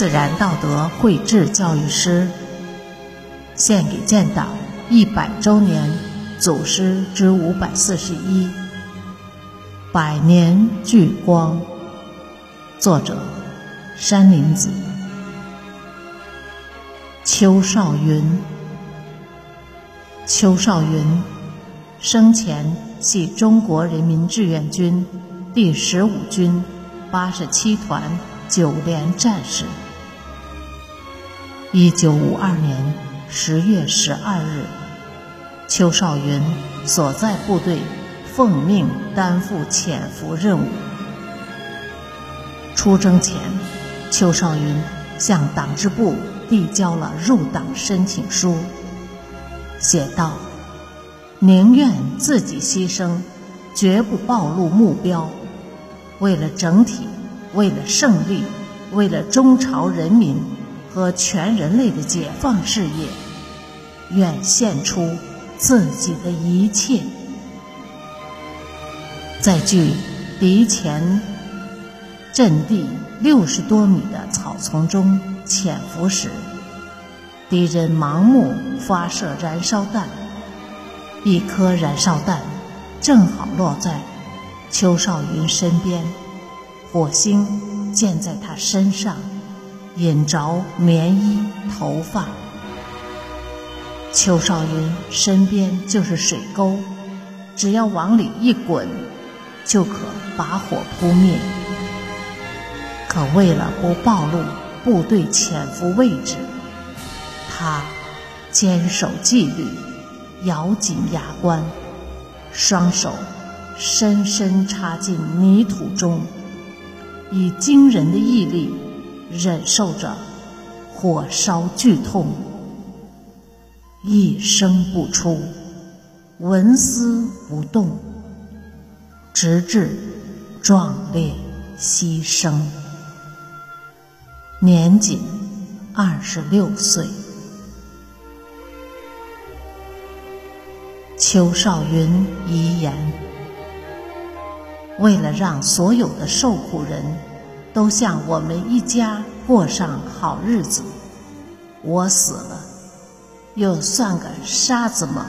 自然道德绘制教育师，献给建党一百周年祖师之五百四十一，百年聚光。作者：山林子。邱少云，邱少云生前系中国人民志愿军第十五军八十七团九连战士。一九五二年十月十二日，邱少云所在部队奉命担负潜伏任务。出征前，邱少云向党支部递交了入党申请书，写道：“宁愿自己牺牲，绝不暴露目标。为了整体，为了胜利，为了中朝人民和全人类的解放事业，愿献出自己的一切。”在距敌前。阵地六十多米的草丛中潜伏时，敌人盲目发射燃烧弹，一颗燃烧弹正好落在邱少云身边，火星溅在他身上，引着棉衣头发。邱少云身边就是水沟，只要往里一滚，就可把火扑灭。可为了不暴露部队潜伏位置，他坚守纪律，咬紧牙关，双手深深插进泥土中，以惊人的毅力忍受着火烧剧痛，一声不出，纹丝不动，直至壮烈牺牲。年仅二十六岁，邱少云遗言：为了让所有的受苦人都像我们一家过上好日子，我死了，又算个啥子吗？